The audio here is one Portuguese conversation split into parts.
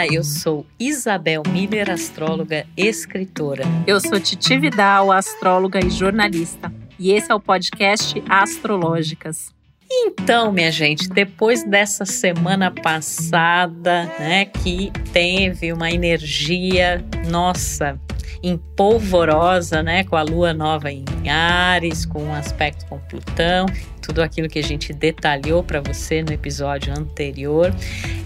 Olá, eu sou Isabel Miller, astróloga, escritora. Eu sou Titi Vidal, astróloga e jornalista. E esse é o podcast Astrológicas. Então, minha gente, depois dessa semana passada, né, que teve uma energia, nossa, empolvorosa, né, com a lua nova em Ares, com um aspecto com Plutão, tudo aquilo que a gente detalhou para você no episódio anterior.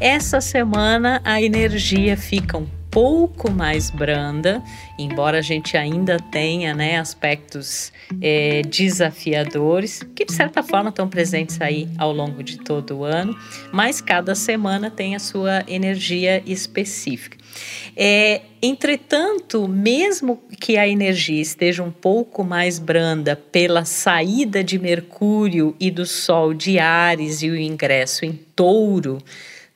Essa semana a energia fica um pouco mais branda, embora a gente ainda tenha né, aspectos é, desafiadores, que de certa forma estão presentes aí ao longo de todo o ano, mas cada semana tem a sua energia específica. É, entretanto, mesmo que a energia esteja um pouco mais branda pela saída de Mercúrio e do Sol de Ares e o ingresso em Touro,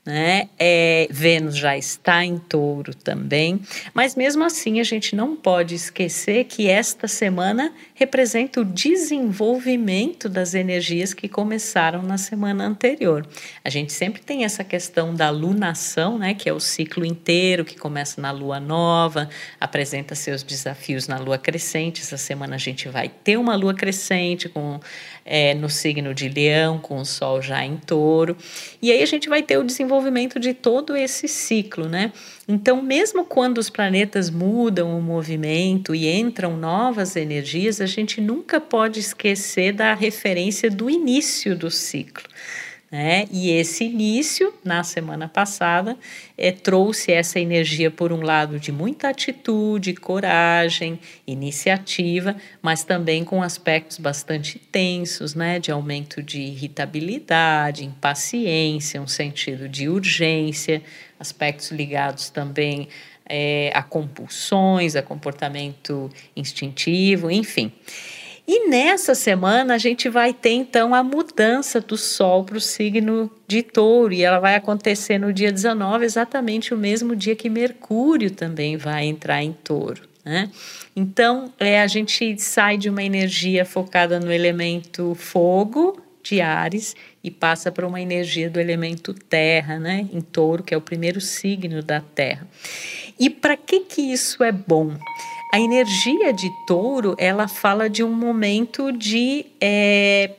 né? É, Vênus já está em touro também, mas mesmo assim a gente não pode esquecer que esta semana representa o desenvolvimento das energias que começaram na semana anterior. A gente sempre tem essa questão da lunação, né? Que é o ciclo inteiro que começa na lua nova, apresenta seus desafios na lua crescente. Essa semana a gente vai ter uma lua crescente com é, no signo de Leão, com o Sol já em Touro. E aí a gente vai ter o desenvolvimento de todo esse ciclo, né? Então, mesmo quando os planetas mudam o movimento e entram novas energias, a gente nunca pode esquecer da referência do início do ciclo. Né? E esse início, na semana passada, é, trouxe essa energia, por um lado, de muita atitude, coragem, iniciativa, mas também com aspectos bastante tensos, né? de aumento de irritabilidade, impaciência, um sentido de urgência, aspectos ligados também é, a compulsões, a comportamento instintivo, enfim. E nessa semana a gente vai ter então a mudança do Sol para o signo de Touro, e ela vai acontecer no dia 19, exatamente o mesmo dia que Mercúrio também vai entrar em Touro. Né? Então, é, a gente sai de uma energia focada no elemento fogo, de Ares, e passa para uma energia do elemento terra, né? em Touro, que é o primeiro signo da Terra. E para que, que isso é bom? A energia de touro, ela fala de um momento de é,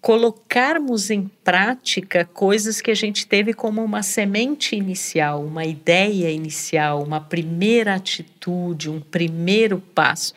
colocarmos em prática coisas que a gente teve como uma semente inicial, uma ideia inicial, uma primeira atitude, um primeiro passo.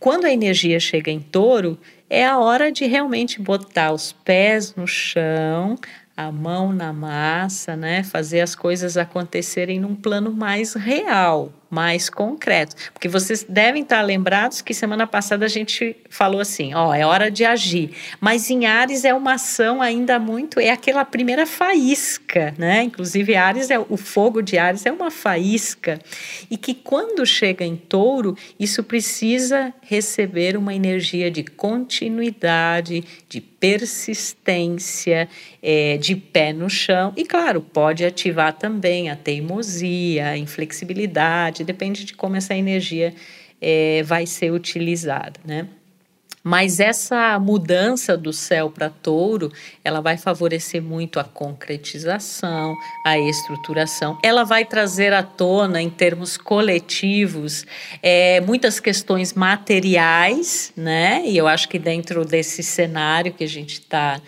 Quando a energia chega em touro, é a hora de realmente botar os pés no chão, a mão na massa, né? Fazer as coisas acontecerem num plano mais real, mais concreto. Porque vocês devem estar lembrados que semana passada a gente falou assim: ó, é hora de agir. Mas em Ares é uma ação ainda muito, é aquela primeira faísca, né? Inclusive, Ares é o fogo de Ares é uma faísca. E que quando chega em touro, isso precisa receber uma energia de continuidade, de persistência, é, de pé no chão. E claro, pode ativar também a teimosia, a inflexibilidade depende de como essa energia é, vai ser utilizada, né? Mas essa mudança do céu para touro, ela vai favorecer muito a concretização, a estruturação. Ela vai trazer à tona, em termos coletivos, é, muitas questões materiais, né? E eu acho que dentro desse cenário que a gente está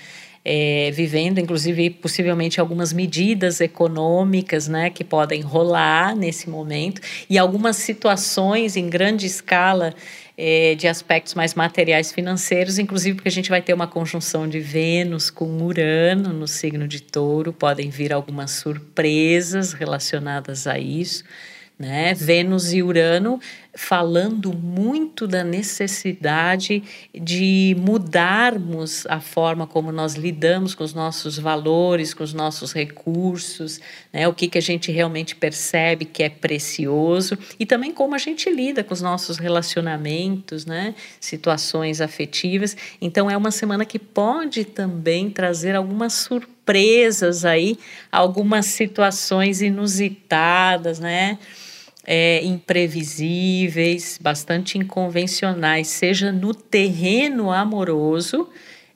é, vivendo, inclusive possivelmente algumas medidas econômicas né, que podem rolar nesse momento. E algumas situações em grande escala é, de aspectos mais materiais financeiros, inclusive porque a gente vai ter uma conjunção de Vênus com Urano no signo de touro, podem vir algumas surpresas relacionadas a isso né? Vênus e Urano falando muito da necessidade de mudarmos a forma como nós lidamos com os nossos valores, com os nossos recursos, né? o que, que a gente realmente percebe que é precioso e também como a gente lida com os nossos relacionamentos, né? situações afetivas. Então, é uma semana que pode também trazer algumas surpresas aí, algumas situações inusitadas, né? É, imprevisíveis, bastante inconvencionais, seja no terreno amoroso,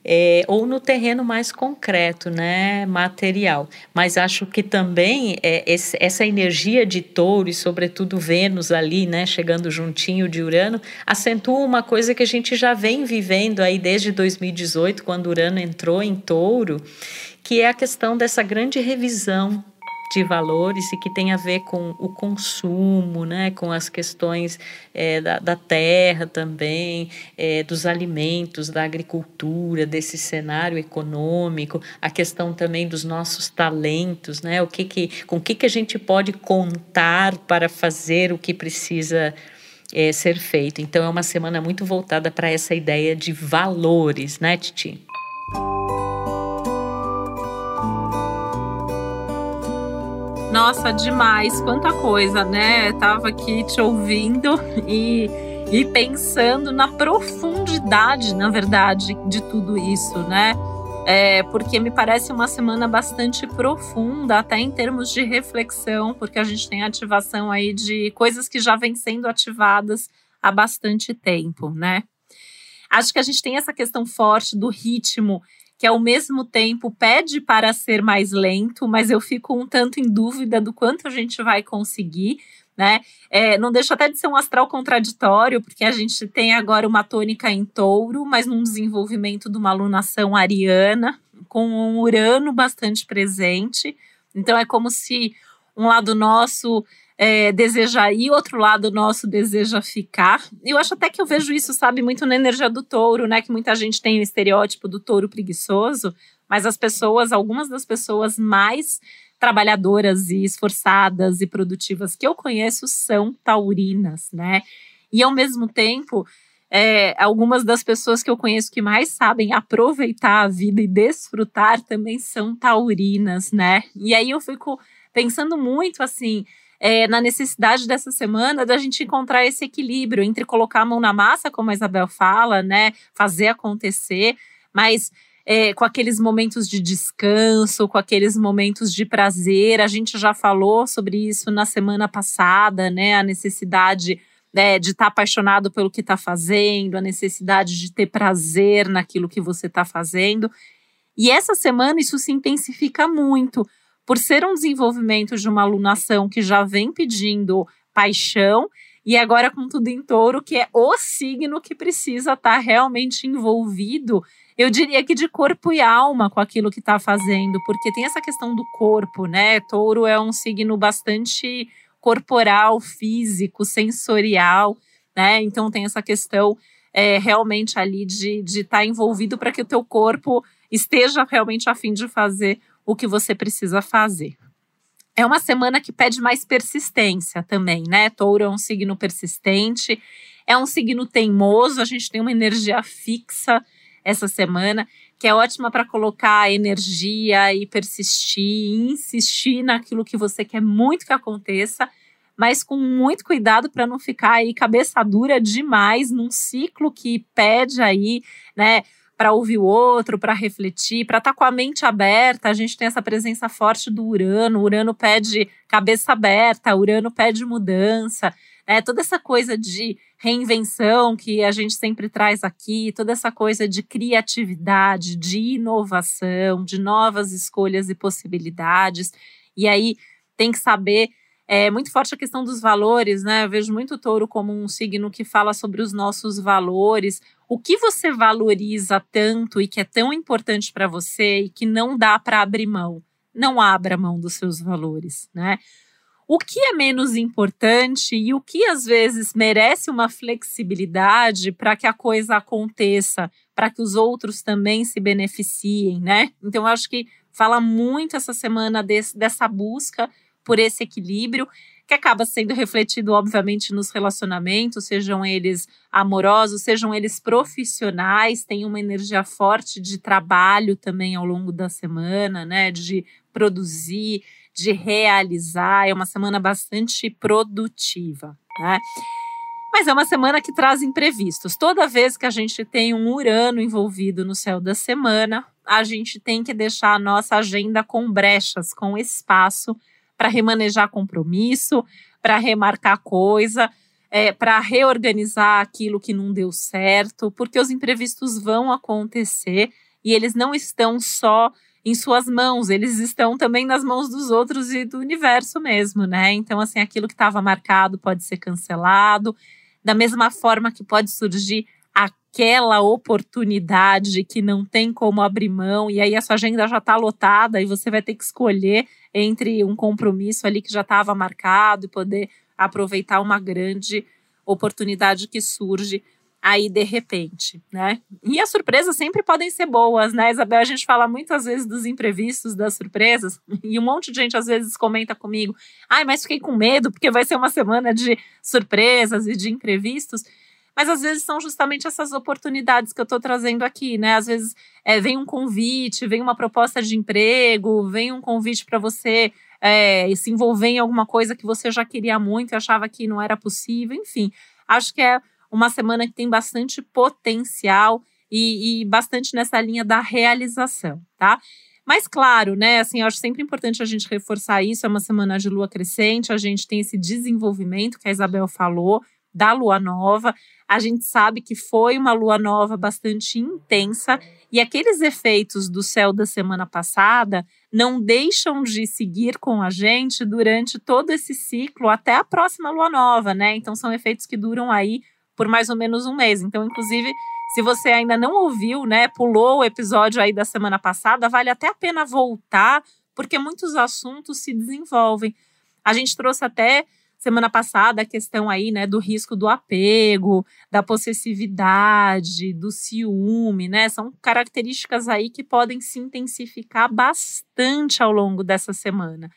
é, ou no terreno mais concreto, né, material. Mas acho que também é, esse, essa energia de touro e, sobretudo, Vênus ali, né, chegando juntinho de Urano, acentua uma coisa que a gente já vem vivendo aí desde 2018, quando Urano entrou em touro, que é a questão dessa grande revisão de valores e que tem a ver com o consumo, né, com as questões é, da, da, terra também, é, dos alimentos, da agricultura, desse cenário econômico, a questão também dos nossos talentos, né, o que que, com o que, que a gente pode contar para fazer o que precisa é, ser feito. Então é uma semana muito voltada para essa ideia de valores, né, Titi? Nossa, demais, quanta coisa, né? Tava aqui te ouvindo e, e pensando na profundidade, na verdade, de tudo isso, né? É, porque me parece uma semana bastante profunda, até em termos de reflexão, porque a gente tem ativação aí de coisas que já vêm sendo ativadas há bastante tempo, né? Acho que a gente tem essa questão forte do ritmo que ao mesmo tempo pede para ser mais lento, mas eu fico um tanto em dúvida do quanto a gente vai conseguir. Né? É, não deixa até de ser um astral contraditório, porque a gente tem agora uma tônica em touro, mas num desenvolvimento de uma alunação ariana, com um Urano bastante presente. Então é como se um lado nosso é, deseja ir, outro lado nosso deseja ficar. Eu acho até que eu vejo isso, sabe, muito na energia do touro, né? Que muita gente tem o estereótipo do touro preguiçoso, mas as pessoas, algumas das pessoas mais trabalhadoras e esforçadas e produtivas que eu conheço são taurinas, né? E ao mesmo tempo, é, algumas das pessoas que eu conheço que mais sabem aproveitar a vida e desfrutar também são taurinas, né? E aí eu fico pensando muito assim é, na necessidade dessa semana da gente encontrar esse equilíbrio entre colocar a mão na massa, como a Isabel fala, né? Fazer acontecer, mas é, com aqueles momentos de descanso, com aqueles momentos de prazer. A gente já falou sobre isso na semana passada, né? A necessidade né, de estar tá apaixonado pelo que está fazendo, a necessidade de ter prazer naquilo que você está fazendo. E essa semana isso se intensifica muito, por ser um desenvolvimento de uma alunação que já vem pedindo paixão, e agora com tudo em touro, que é o signo que precisa estar tá realmente envolvido, eu diria que de corpo e alma com aquilo que está fazendo, porque tem essa questão do corpo, né? Touro é um signo bastante corporal, físico, sensorial, né? Então tem essa questão é, realmente ali de estar de tá envolvido para que o teu corpo esteja realmente a fim de fazer o que você precisa fazer. É uma semana que pede mais persistência também, né? Touro é um signo persistente, é um signo teimoso, a gente tem uma energia fixa essa semana, que é ótima para colocar energia e persistir, insistir naquilo que você quer muito que aconteça, mas com muito cuidado para não ficar aí cabeça dura demais num ciclo que pede aí, né? Para ouvir o outro, para refletir, para estar tá com a mente aberta. A gente tem essa presença forte do Urano. O Urano pede cabeça aberta, Urano pede mudança. É, toda essa coisa de reinvenção que a gente sempre traz aqui, toda essa coisa de criatividade, de inovação, de novas escolhas e possibilidades. E aí tem que saber é muito forte a questão dos valores, né? Eu vejo muito o touro como um signo que fala sobre os nossos valores. O que você valoriza tanto e que é tão importante para você e que não dá para abrir mão? Não abra mão dos seus valores, né? O que é menos importante e o que às vezes merece uma flexibilidade para que a coisa aconteça, para que os outros também se beneficiem, né? Então, acho que fala muito essa semana desse, dessa busca por esse equilíbrio que acaba sendo refletido, obviamente, nos relacionamentos, sejam eles amorosos, sejam eles profissionais, tem uma energia forte de trabalho também ao longo da semana, né? De produzir, de realizar. É uma semana bastante produtiva, né? Mas é uma semana que traz imprevistos. Toda vez que a gente tem um Urano envolvido no céu da semana, a gente tem que deixar a nossa agenda com brechas, com espaço para remanejar compromisso, para remarcar coisa, é, para reorganizar aquilo que não deu certo, porque os imprevistos vão acontecer e eles não estão só em suas mãos, eles estão também nas mãos dos outros e do universo mesmo, né? Então, assim, aquilo que estava marcado pode ser cancelado, da mesma forma que pode surgir aquela oportunidade que não tem como abrir mão, e aí a sua agenda já está lotada e você vai ter que escolher entre um compromisso ali que já estava marcado e poder aproveitar uma grande oportunidade que surge aí de repente, né? E as surpresas sempre podem ser boas, né, Isabel? A gente fala muitas vezes dos imprevistos, das surpresas, e um monte de gente às vezes comenta comigo: ai, mas fiquei com medo porque vai ser uma semana de surpresas e de imprevistos. Mas às vezes são justamente essas oportunidades que eu estou trazendo aqui, né? Às vezes é, vem um convite, vem uma proposta de emprego, vem um convite para você é, se envolver em alguma coisa que você já queria muito e achava que não era possível, enfim. Acho que é uma semana que tem bastante potencial e, e bastante nessa linha da realização, tá? Mas claro, né, assim, eu acho sempre importante a gente reforçar isso, é uma semana de lua crescente, a gente tem esse desenvolvimento que a Isabel falou, da lua nova. A gente sabe que foi uma lua nova bastante intensa e aqueles efeitos do céu da semana passada não deixam de seguir com a gente durante todo esse ciclo até a próxima lua nova, né? Então são efeitos que duram aí por mais ou menos um mês. Então, inclusive, se você ainda não ouviu, né, pulou o episódio aí da semana passada, vale até a pena voltar, porque muitos assuntos se desenvolvem. A gente trouxe até semana passada a questão aí, né, do risco do apego, da possessividade, do ciúme, né? São características aí que podem se intensificar bastante ao longo dessa semana.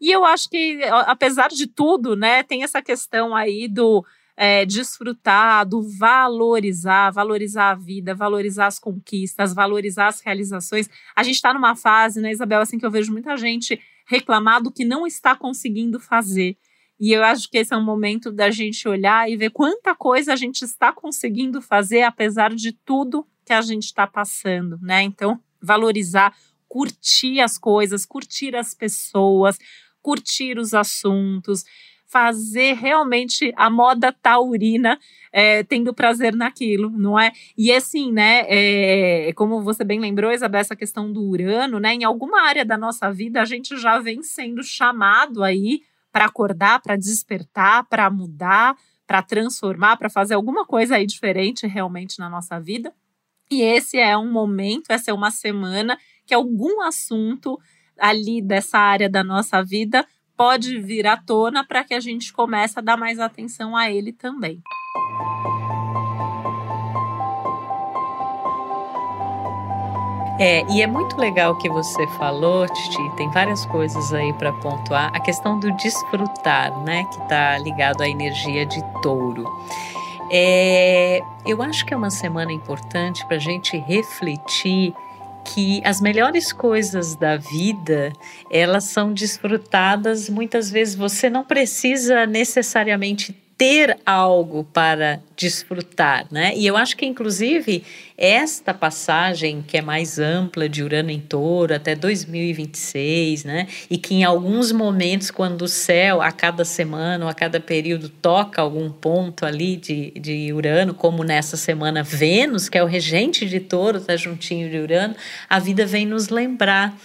E eu acho que, apesar de tudo, né, tem essa questão aí do é, desfrutar, do valorizar, valorizar a vida, valorizar as conquistas, valorizar as realizações. A gente está numa fase, né, Isabel, assim que eu vejo muita gente reclamar do que não está conseguindo fazer. E eu acho que esse é um momento da gente olhar e ver quanta coisa a gente está conseguindo fazer, apesar de tudo que a gente está passando, né? Então, valorizar, curtir as coisas, curtir as pessoas, curtir os assuntos, fazer realmente a moda taurina, é, tendo prazer naquilo, não é? E assim, né? É, como você bem lembrou, Isabel, essa questão do Urano, né? Em alguma área da nossa vida, a gente já vem sendo chamado aí para acordar, para despertar, para mudar, para transformar, para fazer alguma coisa aí diferente realmente na nossa vida. E esse é um momento, essa é uma semana que algum assunto ali dessa área da nossa vida pode vir à tona para que a gente comece a dar mais atenção a ele também. É, e é muito legal o que você falou, Titi, tem várias coisas aí para pontuar. A questão do desfrutar, né, que está ligado à energia de touro. É, eu acho que é uma semana importante para a gente refletir que as melhores coisas da vida elas são desfrutadas muitas vezes você não precisa necessariamente ter algo para desfrutar, né? E eu acho que inclusive esta passagem que é mais ampla de Urano em Touro até 2026, né? E que em alguns momentos quando o céu a cada semana ou a cada período toca algum ponto ali de, de Urano, como nessa semana Vênus, que é o regente de Touro, está juntinho de Urano, a vida vem nos lembrar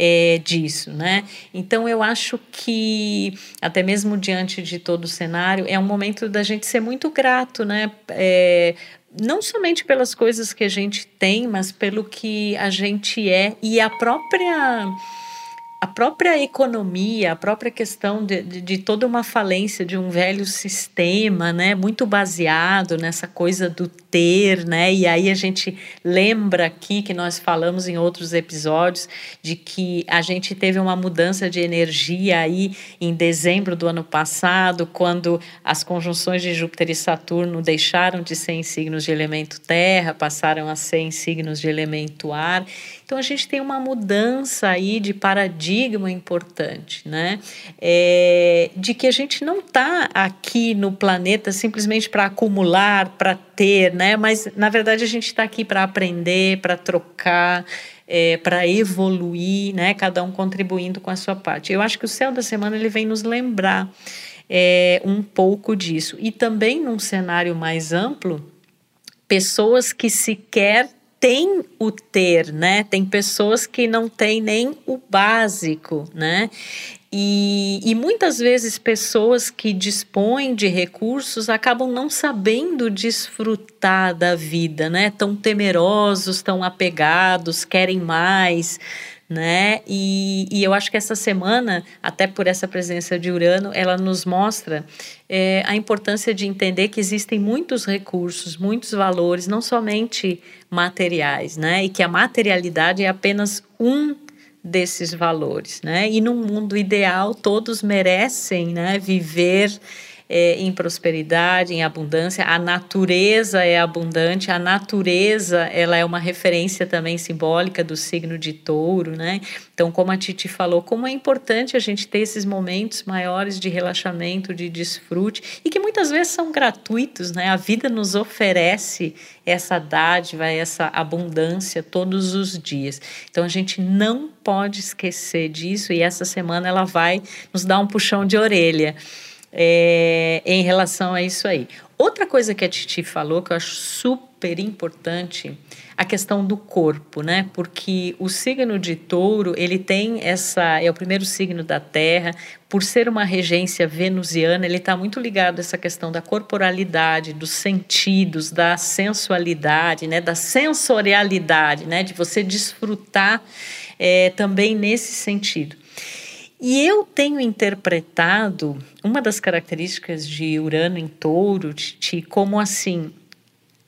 é, disso, né? Então eu acho que até mesmo diante de todo o cenário é um momento da gente ser muito grato, né? É, não somente pelas coisas que a gente tem, mas pelo que a gente é e a própria a própria economia, a própria questão de, de, de, toda uma falência de um velho sistema, né, muito baseado nessa coisa do ter, né, e aí a gente lembra aqui que nós falamos em outros episódios de que a gente teve uma mudança de energia aí em dezembro do ano passado, quando as conjunções de Júpiter e Saturno deixaram de ser em signos de elemento terra, passaram a ser em signos de elemento ar, então a gente tem uma mudança aí de paradigma importante, né? É, de que a gente não está aqui no planeta simplesmente para acumular, para ter, né? Mas na verdade a gente está aqui para aprender, para trocar. É, para evoluir, né? Cada um contribuindo com a sua parte. Eu acho que o céu da semana ele vem nos lembrar é, um pouco disso e também num cenário mais amplo, pessoas que sequer tem o ter, né? Tem pessoas que não têm nem o básico, né? E, e, muitas vezes pessoas que dispõem de recursos acabam não sabendo desfrutar da vida, né? Tão temerosos, tão apegados, querem mais, né? E, e eu acho que essa semana, até por essa presença de Urano, ela nos mostra é, a importância de entender que existem muitos recursos, muitos valores, não somente materiais, né? E que a materialidade é apenas um desses valores, né? E num mundo ideal, todos merecem, né, viver é, em prosperidade, em abundância. A natureza é abundante, a natureza ela é uma referência também simbólica do signo de touro, né? Então, como a Titi falou, como é importante a gente ter esses momentos maiores de relaxamento, de desfrute, e que muitas vezes são gratuitos, né? A vida nos oferece essa dádiva, essa abundância todos os dias. Então, a gente não pode esquecer disso, e essa semana ela vai nos dar um puxão de orelha é, em relação a isso aí. Outra coisa que a Titi falou que eu acho super importante, a questão do corpo, né? Porque o signo de Touro, ele tem essa, é o primeiro signo da Terra, por ser uma regência venusiana, ele está muito ligado a essa questão da corporalidade, dos sentidos, da sensualidade, né? Da sensorialidade, né? De você desfrutar é, também nesse sentido. E eu tenho interpretado uma das características de Urano em touro, Titi, como assim,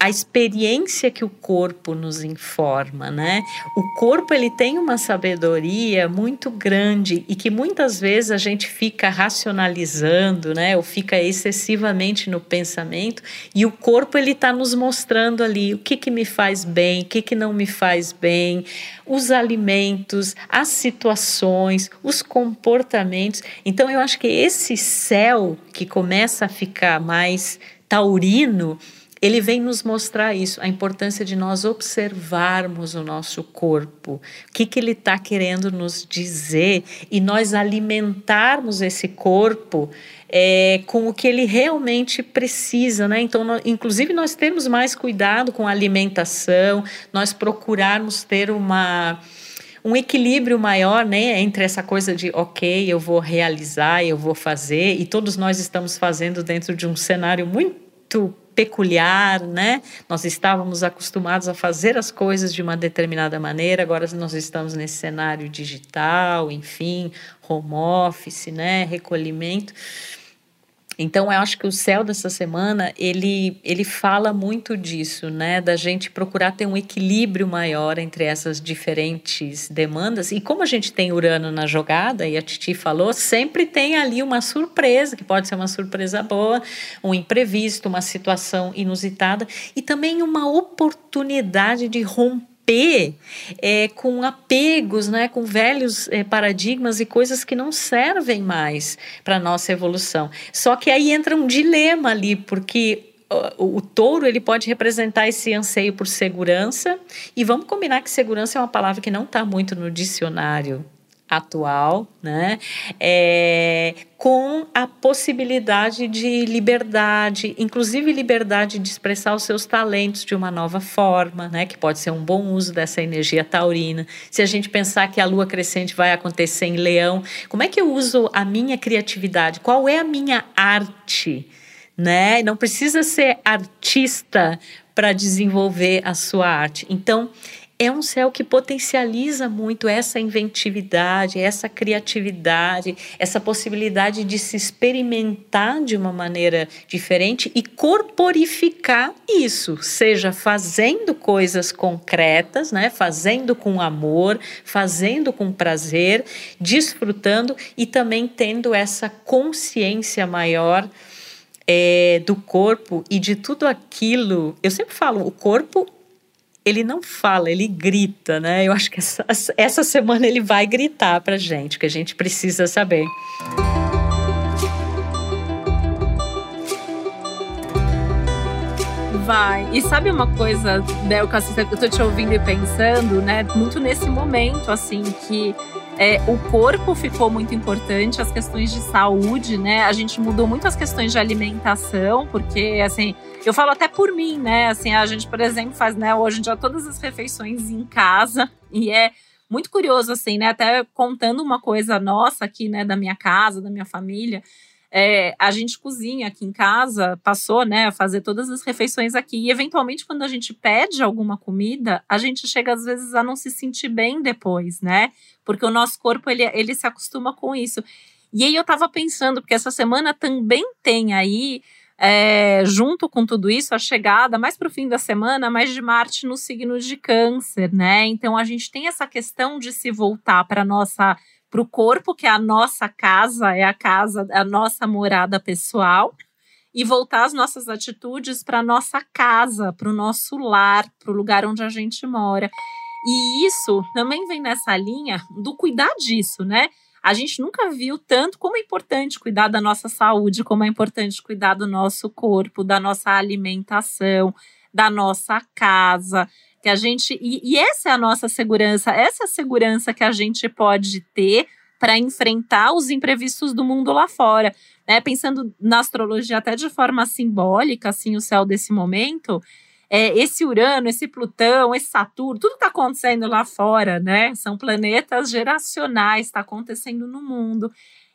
a experiência que o corpo nos informa, né? O corpo ele tem uma sabedoria muito grande e que muitas vezes a gente fica racionalizando, né? Ou fica excessivamente no pensamento e o corpo ele está nos mostrando ali o que que me faz bem, o que que não me faz bem, os alimentos, as situações, os comportamentos. Então eu acho que esse céu que começa a ficar mais taurino ele vem nos mostrar isso, a importância de nós observarmos o nosso corpo, o que, que ele está querendo nos dizer? E nós alimentarmos esse corpo é, com o que ele realmente precisa, né? Então, nós, inclusive, nós temos mais cuidado com a alimentação, nós procurarmos ter uma um equilíbrio maior, né, entre essa coisa de, ok, eu vou realizar, eu vou fazer, e todos nós estamos fazendo dentro de um cenário muito peculiar, né? Nós estávamos acostumados a fazer as coisas de uma determinada maneira, agora nós estamos nesse cenário digital, enfim, home office, né? Recolhimento. Então, eu acho que o céu dessa semana, ele, ele fala muito disso, né? Da gente procurar ter um equilíbrio maior entre essas diferentes demandas. E como a gente tem Urano na jogada, e a Titi falou, sempre tem ali uma surpresa, que pode ser uma surpresa boa, um imprevisto, uma situação inusitada, e também uma oportunidade de romper é, com apegos, né, com velhos é, paradigmas e coisas que não servem mais para a nossa evolução. Só que aí entra um dilema ali, porque o, o touro ele pode representar esse anseio por segurança e vamos combinar que segurança é uma palavra que não está muito no dicionário atual, né? É, com a possibilidade de liberdade, inclusive liberdade de expressar os seus talentos de uma nova forma, né? Que pode ser um bom uso dessa energia taurina. Se a gente pensar que a lua crescente vai acontecer em Leão, como é que eu uso a minha criatividade? Qual é a minha arte? Né? Não precisa ser artista para desenvolver a sua arte. Então, é um céu que potencializa muito essa inventividade, essa criatividade, essa possibilidade de se experimentar de uma maneira diferente e corporificar isso, seja fazendo coisas concretas, né, fazendo com amor, fazendo com prazer, desfrutando e também tendo essa consciência maior é, do corpo e de tudo aquilo. Eu sempre falo, o corpo ele não fala, ele grita, né? Eu acho que essa, essa semana ele vai gritar pra gente, que a gente precisa saber. Vai. E sabe uma coisa, Bel, que eu tô te ouvindo e pensando, né? Muito nesse momento, assim, que é, o corpo ficou muito importante, as questões de saúde, né? A gente mudou muito as questões de alimentação, porque, assim, eu falo até por mim, né? Assim, a gente, por exemplo, faz, né, hoje em dia todas as refeições em casa e é muito curioso, assim, né? Até contando uma coisa nossa aqui, né, da minha casa, da minha família. É, a gente cozinha aqui em casa, passou né, a fazer todas as refeições aqui. E, eventualmente, quando a gente pede alguma comida, a gente chega, às vezes, a não se sentir bem depois, né? Porque o nosso corpo, ele, ele se acostuma com isso. E aí eu tava pensando, porque essa semana também tem aí, é, junto com tudo isso, a chegada, mais para o fim da semana, mais de Marte no signo de Câncer, né? Então a gente tem essa questão de se voltar para nossa para o corpo, que é a nossa casa, é a casa, a nossa morada pessoal, e voltar as nossas atitudes para a nossa casa, para o nosso lar, para o lugar onde a gente mora. E isso também vem nessa linha do cuidar disso, né? A gente nunca viu tanto como é importante cuidar da nossa saúde, como é importante cuidar do nosso corpo, da nossa alimentação, da nossa casa que a gente e, e essa é a nossa segurança, essa é a segurança que a gente pode ter para enfrentar os imprevistos do mundo lá fora, né? Pensando na astrologia até de forma simbólica, assim, o céu desse momento, é, esse Urano, esse Plutão, esse Saturno, tudo está acontecendo lá fora, né? São planetas geracionais, está acontecendo no mundo.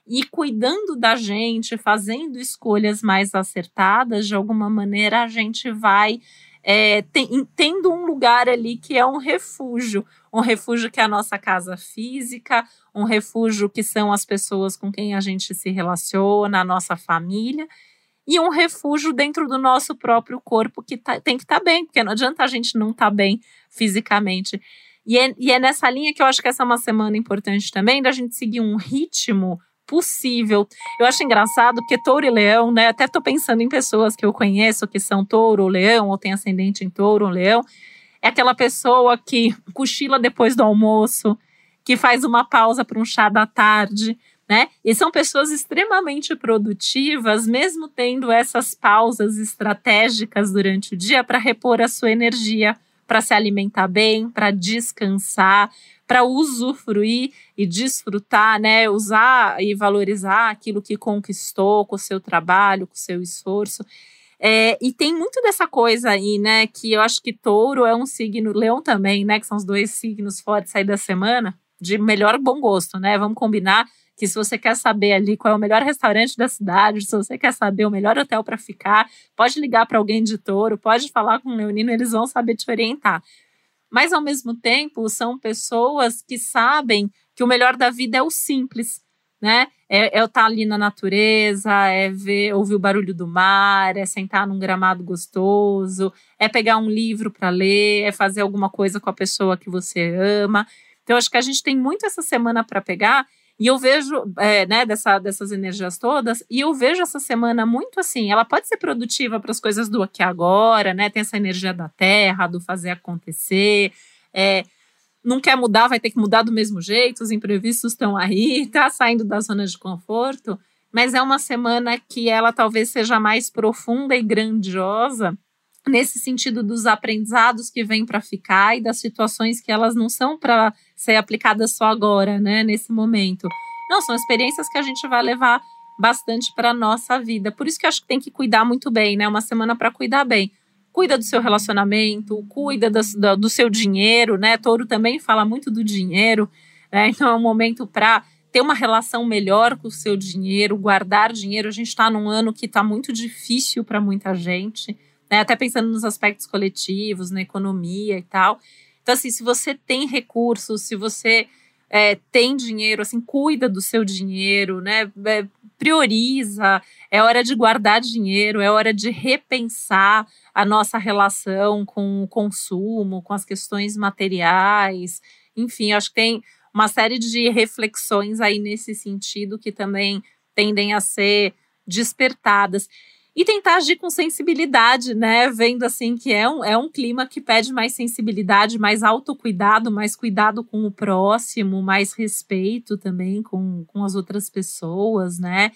E cuidando da gente, fazendo escolhas mais acertadas, de alguma maneira a gente vai é, tem, tendo um lugar ali que é um refúgio, um refúgio que é a nossa casa física, um refúgio que são as pessoas com quem a gente se relaciona, a nossa família, e um refúgio dentro do nosso próprio corpo que tá, tem que estar tá bem, porque não adianta a gente não estar tá bem fisicamente. E é, e é nessa linha que eu acho que essa é uma semana importante também, da gente seguir um ritmo possível. Eu acho engraçado que touro e leão, né? Até tô pensando em pessoas que eu conheço que são touro ou leão, ou tem ascendente em touro ou leão. É aquela pessoa que cochila depois do almoço, que faz uma pausa para um chá da tarde, né? E são pessoas extremamente produtivas, mesmo tendo essas pausas estratégicas durante o dia para repor a sua energia, para se alimentar bem, para descansar, para usufruir e desfrutar, né? Usar e valorizar aquilo que conquistou com o seu trabalho, com o seu esforço. É, e tem muito dessa coisa aí, né? Que eu acho que touro é um signo, leão também, né? Que são os dois signos fortes aí da semana, de melhor bom gosto, né? Vamos combinar que se você quer saber ali qual é o melhor restaurante da cidade, se você quer saber o melhor hotel para ficar, pode ligar para alguém de touro, pode falar com o leonino, eles vão saber te orientar mas ao mesmo tempo são pessoas que sabem que o melhor da vida é o simples, né? É, é estar tá ali na natureza, é ver, ouvir o barulho do mar, é sentar num gramado gostoso, é pegar um livro para ler, é fazer alguma coisa com a pessoa que você ama. Então, acho que a gente tem muito essa semana para pegar e eu vejo, é, né, dessa, dessas energias todas, e eu vejo essa semana muito assim, ela pode ser produtiva para as coisas do aqui agora, né? Tem essa energia da terra, do fazer acontecer. É, não quer mudar, vai ter que mudar do mesmo jeito, os imprevistos estão aí, tá saindo da zona de conforto, mas é uma semana que ela talvez seja mais profunda e grandiosa nesse sentido dos aprendizados que vêm para ficar e das situações que elas não são para ser aplicadas só agora, né, nesse momento. Não, são experiências que a gente vai levar bastante para nossa vida. Por isso que eu acho que tem que cuidar muito bem, né? Uma semana para cuidar bem. Cuida do seu relacionamento, cuida do, do, seu dinheiro, né? Touro também fala muito do dinheiro, né? Então é um momento para ter uma relação melhor com o seu dinheiro, guardar dinheiro. A gente está num ano que está muito difícil para muita gente né? Até pensando nos aspectos coletivos, na economia e tal. Então, assim, se você tem recursos, se você é, tem dinheiro, assim, cuida do seu dinheiro, né? É, prioriza, é hora de guardar dinheiro, é hora de repensar a nossa relação com o consumo, com as questões materiais. Enfim, acho que tem uma série de reflexões aí nesse sentido que também tendem a ser despertadas e tentar agir com sensibilidade, né? Vendo assim que é um, é um clima que pede mais sensibilidade, mais autocuidado, mais cuidado com o próximo, mais respeito também com, com as outras pessoas, né?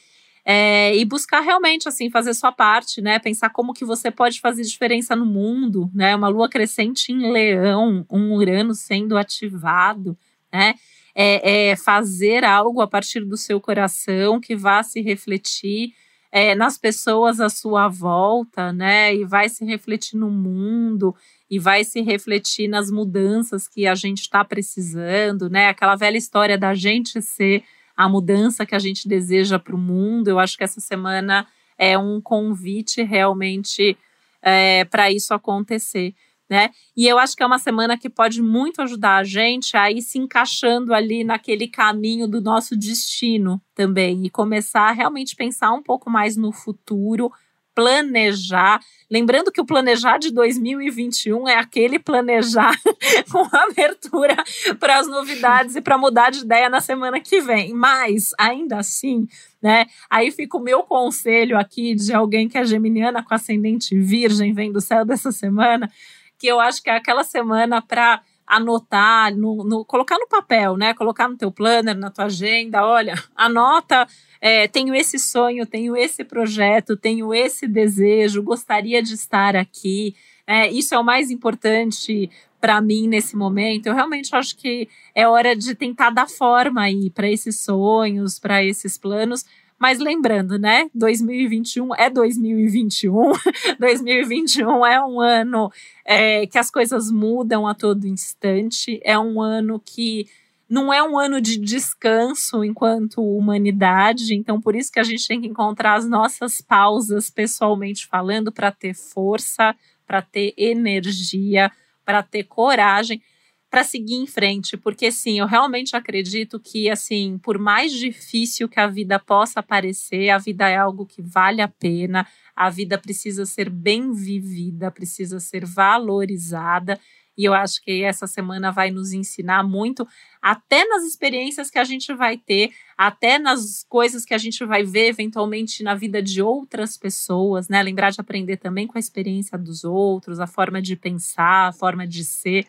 É, e buscar realmente assim fazer sua parte, né? Pensar como que você pode fazer diferença no mundo, né? Uma lua crescente em Leão, um Urano sendo ativado, né? é, é fazer algo a partir do seu coração que vá se refletir é, nas pessoas à sua volta, né? E vai se refletir no mundo e vai se refletir nas mudanças que a gente está precisando, né? Aquela velha história da gente ser a mudança que a gente deseja para o mundo. Eu acho que essa semana é um convite realmente é, para isso acontecer né? E eu acho que é uma semana que pode muito ajudar a gente a ir se encaixando ali naquele caminho do nosso destino também e começar a realmente pensar um pouco mais no futuro, planejar. Lembrando que o planejar de 2021 é aquele planejar com abertura para as novidades e para mudar de ideia na semana que vem. Mas, ainda assim, né? Aí fica o meu conselho aqui de alguém que é geminiana com ascendente virgem, vem do céu dessa semana que eu acho que é aquela semana para anotar, no, no, colocar no papel, né? Colocar no teu planner, na tua agenda, olha, anota, é, tenho esse sonho, tenho esse projeto, tenho esse desejo, gostaria de estar aqui. É, isso é o mais importante para mim nesse momento. Eu realmente acho que é hora de tentar dar forma aí para esses sonhos, para esses planos, mas lembrando, né? 2021 é 2021. 2021 é um ano é, que as coisas mudam a todo instante. É um ano que não é um ano de descanso enquanto humanidade, então por isso que a gente tem que encontrar as nossas pausas pessoalmente falando para ter força, para ter energia, para ter coragem para seguir em frente, porque sim, eu realmente acredito que assim, por mais difícil que a vida possa parecer, a vida é algo que vale a pena, a vida precisa ser bem vivida, precisa ser valorizada. E eu acho que essa semana vai nos ensinar muito, até nas experiências que a gente vai ter, até nas coisas que a gente vai ver eventualmente na vida de outras pessoas, né? Lembrar de aprender também com a experiência dos outros, a forma de pensar, a forma de ser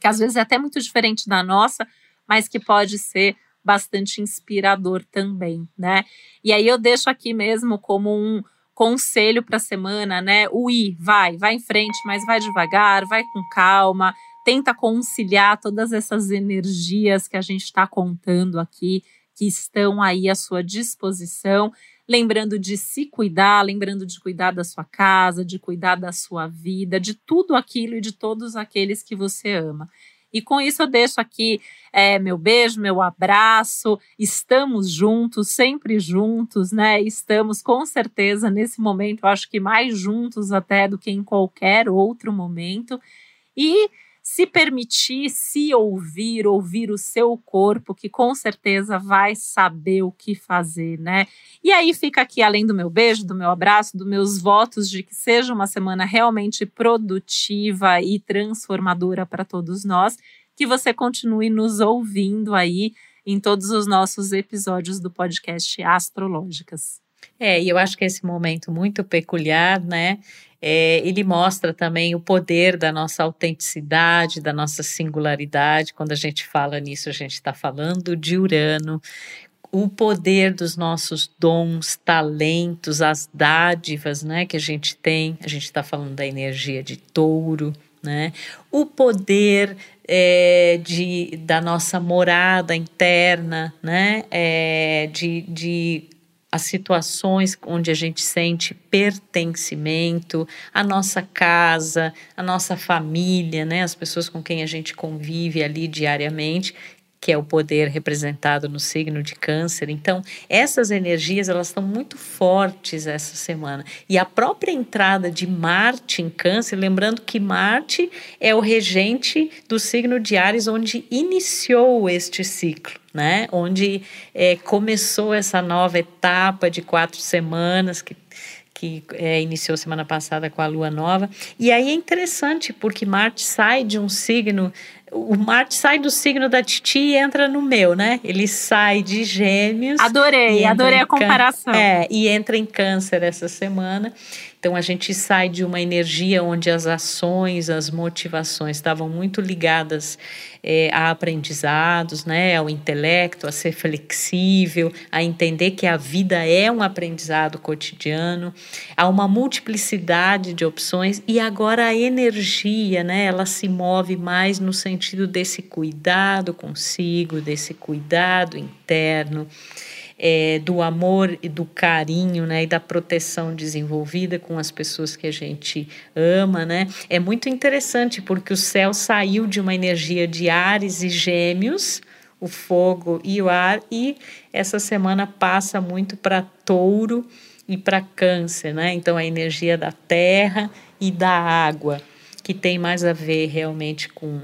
que às vezes é até muito diferente da nossa, mas que pode ser bastante inspirador também, né? E aí eu deixo aqui mesmo como um conselho para a semana, né? O ir, vai, vai em frente, mas vai devagar, vai com calma, tenta conciliar todas essas energias que a gente está contando aqui, que estão aí à sua disposição lembrando de se cuidar, lembrando de cuidar da sua casa, de cuidar da sua vida, de tudo aquilo e de todos aqueles que você ama. E com isso eu deixo aqui é, meu beijo, meu abraço. Estamos juntos, sempre juntos, né? Estamos com certeza nesse momento, eu acho que mais juntos até do que em qualquer outro momento. E se permitir se ouvir, ouvir o seu corpo, que com certeza vai saber o que fazer, né? E aí fica aqui, além do meu beijo, do meu abraço, dos meus votos de que seja uma semana realmente produtiva e transformadora para todos nós, que você continue nos ouvindo aí em todos os nossos episódios do podcast Astrológicas. É, e eu acho que esse momento muito peculiar, né? É, ele mostra também o poder da nossa autenticidade, da nossa singularidade. Quando a gente fala nisso, a gente está falando de Urano, o poder dos nossos dons, talentos, as dádivas, né, que a gente tem. A gente está falando da energia de Touro, né? O poder é, de, da nossa morada interna, né? É, de, de as situações onde a gente sente pertencimento, a nossa casa, a nossa família, né, as pessoas com quem a gente convive ali diariamente, que é o poder representado no signo de câncer. Então, essas energias elas estão muito fortes essa semana. E a própria entrada de Marte em câncer, lembrando que Marte é o regente do signo de Ares, onde iniciou este ciclo né? Onde é, começou essa nova etapa de quatro semanas que que é, iniciou semana passada com a lua nova. E aí é interessante, porque Marte sai de um signo. O Marte sai do signo da Titi e entra no meu, né? Ele sai de Gêmeos. Adorei, adorei a comparação. É, e entra em Câncer essa semana. Então a gente sai de uma energia onde as ações, as motivações estavam muito ligadas é, a aprendizados, né, ao intelecto, a ser flexível, a entender que a vida é um aprendizado cotidiano, há uma multiplicidade de opções e agora a energia, né, ela se move mais no sentido sentido desse cuidado consigo, desse cuidado interno, é, do amor e do carinho, né, e da proteção desenvolvida com as pessoas que a gente ama, né? É muito interessante porque o céu saiu de uma energia de Ares e Gêmeos, o fogo e o ar, e essa semana passa muito para Touro e para Câncer, né? Então a energia da terra e da água, que tem mais a ver realmente com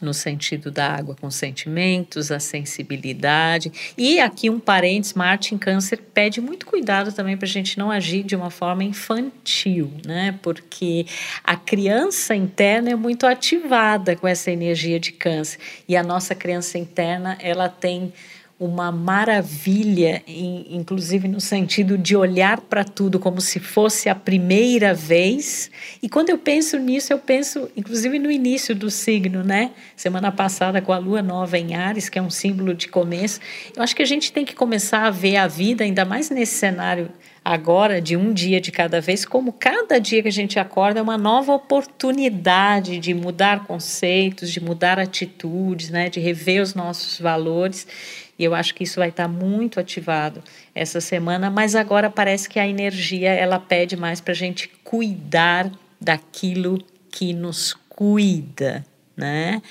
no sentido da água com sentimentos, a sensibilidade. E aqui um parênteses, em câncer pede muito cuidado também para a gente não agir de uma forma infantil, né? Porque a criança interna é muito ativada com essa energia de câncer. E a nossa criança interna, ela tem uma maravilha, inclusive no sentido de olhar para tudo como se fosse a primeira vez. E quando eu penso nisso, eu penso inclusive no início do signo, né? Semana passada com a lua nova em Ares, que é um símbolo de começo. Eu acho que a gente tem que começar a ver a vida, ainda mais nesse cenário agora, de um dia de cada vez, como cada dia que a gente acorda é uma nova oportunidade de mudar conceitos, de mudar atitudes, né? De rever os nossos valores. E eu acho que isso vai estar muito ativado essa semana, mas agora parece que a energia ela pede mais para a gente cuidar daquilo que nos cuida, né?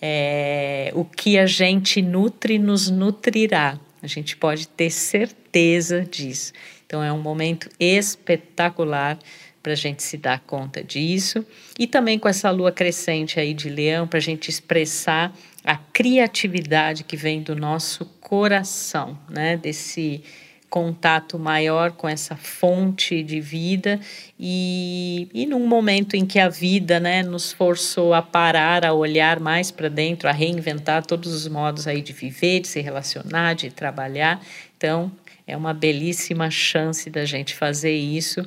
É, o que a gente nutre nos nutrirá. A gente pode ter certeza disso. Então é um momento espetacular para a gente se dar conta disso. E também com essa lua crescente aí de leão, para a gente expressar a criatividade que vem do nosso coração, né? Desse contato maior com essa fonte de vida e, e num momento em que a vida né, nos forçou a parar, a olhar mais para dentro, a reinventar todos os modos aí de viver, de se relacionar, de trabalhar. Então, é uma belíssima chance da gente fazer isso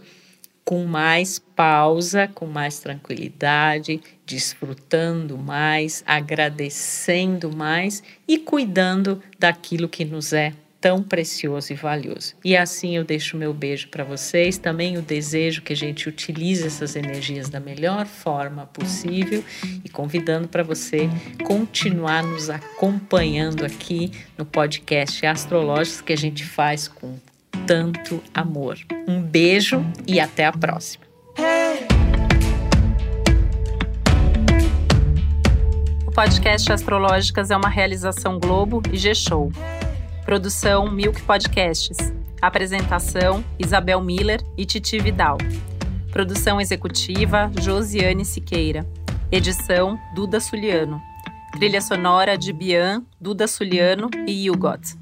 com mais pausa, com mais tranquilidade, desfrutando mais, agradecendo mais e cuidando daquilo que nos é tão precioso e valioso. E assim eu deixo meu beijo para vocês, também o desejo que a gente utilize essas energias da melhor forma possível e convidando para você continuar nos acompanhando aqui no podcast Astrológicos que a gente faz com tanto amor. Um beijo e até a próxima. O podcast Astrológicas é uma realização Globo e G-Show. Produção Milk Podcasts. Apresentação Isabel Miller e Titi Vidal. Produção executiva Josiane Siqueira. Edição Duda Suliano. Trilha sonora de Bian, Duda Suliano e Hugot.